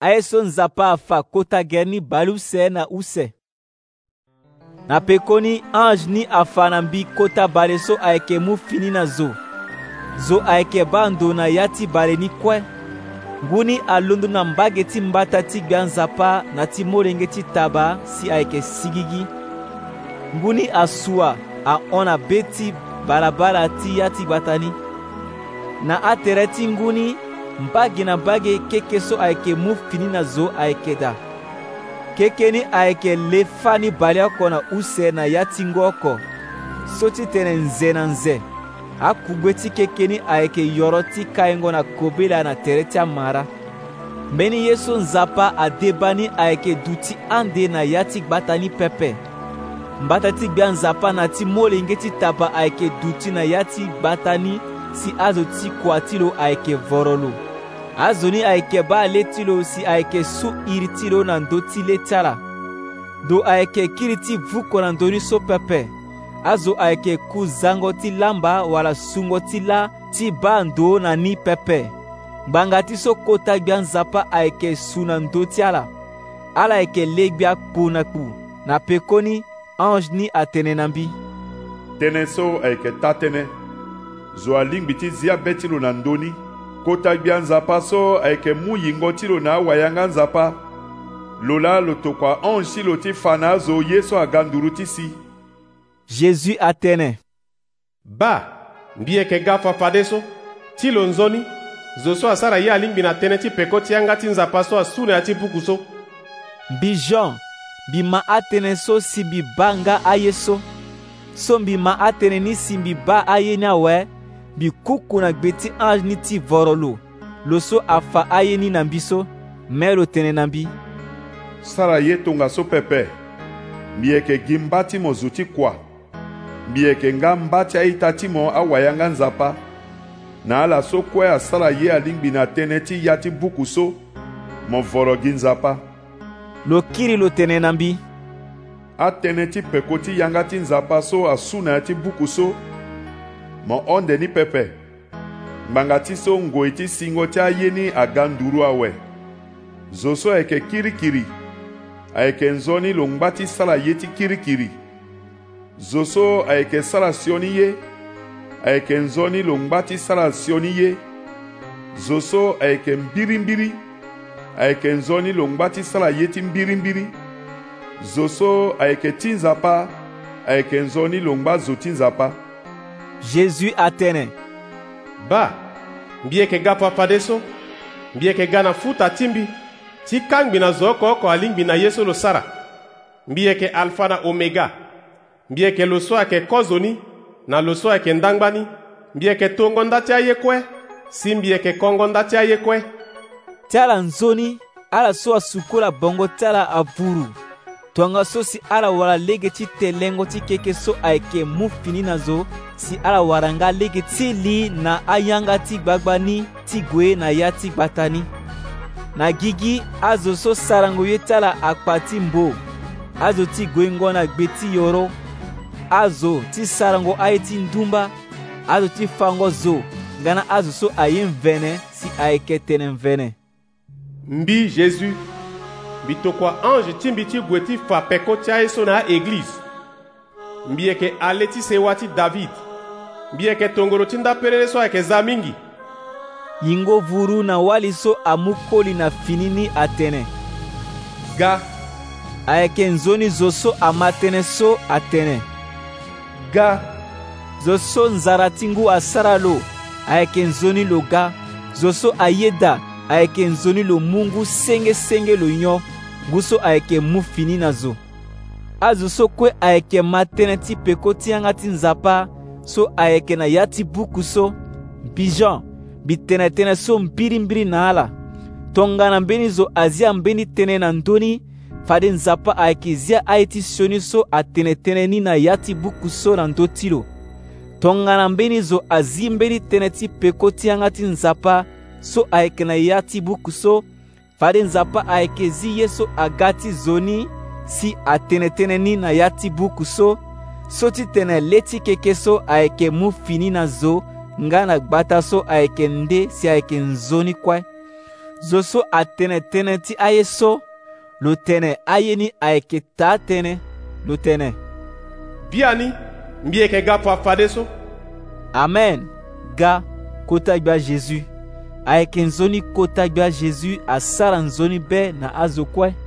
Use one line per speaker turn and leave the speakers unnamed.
aye so nzapa afa kota ge ni balu na use na pekoni ange ni afa na mbi kota bale so ayeke mu fini na zo zo ayeke ba ndo na ya ti bale ni kue ngu ni alondo na mbage ti mbata ti gbia nzapa na ti molenge ti taba si ayeke sigigi ngu ni asua ahon na be ti balabala ti ya ti gbata ni na atere ti ngu ni mpage na bage keke so ayeke mu fini na zo ayeke da kekeni ni ayeke le fâ ni bale oko na use na ya tingo oko so ti tene nze na nze akugbe ti keke ni ayeke yoro ti kahingo na kobela na tere ti amara mbeni ye so nzapa adeba ni ayeke duû ande na ya ti gbata ni pepe ngbata ti gbia nzapa na ti molenge ti taba ayeke duû na ya ti gbata ni si azo ti kua ti lo ayeke voro lo azoni ayeke baa ale ti lo si ayeke su iri ti lo na ndö ti le ti ala ndo ayeke kiri ti vuko na ndöni so pepe azo ayeke ku zango ti lamba wala sungo ti la ti ba ndo na ni pepe ngbanga ti so kota gbia nzapa ayeke su na ndö ti ala ala ayeke le gbia kpu na kpu na pekoni ange
ni
atene na mbi
tënë so ayeke ta tënë zo alingbi ti zia be ti lo na kota gbia nzapa so ayeke mu yingo ti lo na awayanga nzapa lo la lo tokua ange ti lo ti fa na azo ye so aga nduru ti si
jésus atënë
ba mbi yeke ga fafade so ti lo nzoni zo so asara ye alingbi na tënë ti peko ti yanga ti nzapa so asune ya ti
buku so mbi jean mbi ma atënë so si mbi ba nga aye so so mbi ma atënë ni si mbi ba aye ni awe mbi kuku na gbe ti ange ni ti voro lo lo so afa aye ni na mbi so mê lo tene na mbi
sara ye tongaso pepe mbi yeke gi mba ti mo zu ti kua mbi yeke nga mba ti aita ti mo awayanga nzapa na ala so kue asara ye alingbi na tënë ti ya ti buku so mo voro gi nzapa
lo kiri lo tene na mbi
atënë ti peko ti yanga ti nzapa so asu na ya ti buku so maonde ni pepe ngbanga ti so ngoi ti singo ti aye ni aga nduru awe zo so ayeke kirikiri ayeke nzoni ni lo ngba ti sara ye ti kirikiri zo so ayeke sara sioni ye ayeke nzoni lo ngba ti sara sioni ye zo so ayeke mbirimbiri ayeke nzoni lo ngba ti sara ye ti mbirimbiri zo so ayeke ti nzapa ayeke nzoni lo ngba zo ti nzapa
jésus atene
ba mbieke ga papade so mbieke ga na fu ta ti mbi ti kangbi na zo oko alingbi na ye so lo sara mbi yeke alpha na omega mbi yeke lo so ayeke kozo ni na lo so ayeke ndangba ni mbi yeke tongo nda ti aye kue si mbi yeke kongo nda
ti aye kue ti ala nzoni ala so asukoli abongo ti ala avuru tongã so si ala wala lege ti telengo ti keke so ayeke mu fini na zo si ala wara nga lege ti li na ayanga ti gbagba ni ti gue na ya ti gba ni na gigi azo so sarango ye ti ala akpa ti mbo azo ti gue na gbe ti yoro azo ti sarango aye ti ndumba azo ti fango zo nga na azo so aye mvene si ayeke tene mvene
mbi jésus mbi tokua ange ti mbi ti gue ti fa peko ti aye so na aeglize mbi yeke ale ti sewa ti david mbi yeke tongoro ti ndaperere so ayeke za mingi
yingo vuru na wali so amû koli na fini ni atene ga ayeke nzoni zo so ama tënë so atene ga zo so nzara ti ngu asara lo ayeke nzoni lo ga zo so ayeda ayeke nzoni lo mungu senge-senge lo nyon ngu so ayeke mu fini na zo azo so kue ayeke ma tënë ti peko ti yanga ti nzapa so ayeke na ya ti buku so mbi jean mbi tene tënë so mbirimbiri na ala tongana mbeni zo azia mbeni tënë na ndöni fade nzapa ayeke zia aye ti sioni so atene tënë ni na ya ti buku so na ndö ti lo tongana mbeni zo azi mbeni tënë ti peko ti yanga ti nzapa so ayeke na ya ti buku so fade nzapa ayeke zi ye so aga ti zo ni si atene tënë ni na ya ti buku so so ti tene le ti keke so ayeke mu fini na zo nga na gbata ta so ayeke nde si ayeke nzoni kue zo so atene tënë ti aye so lo tene aye ni ayeke taa tënë lo tene
bia ni mbi yeke ga pu afade so
amen ga kota gba jésus ayeke nzoni kota gbia jésus asara nzoni be na azo kue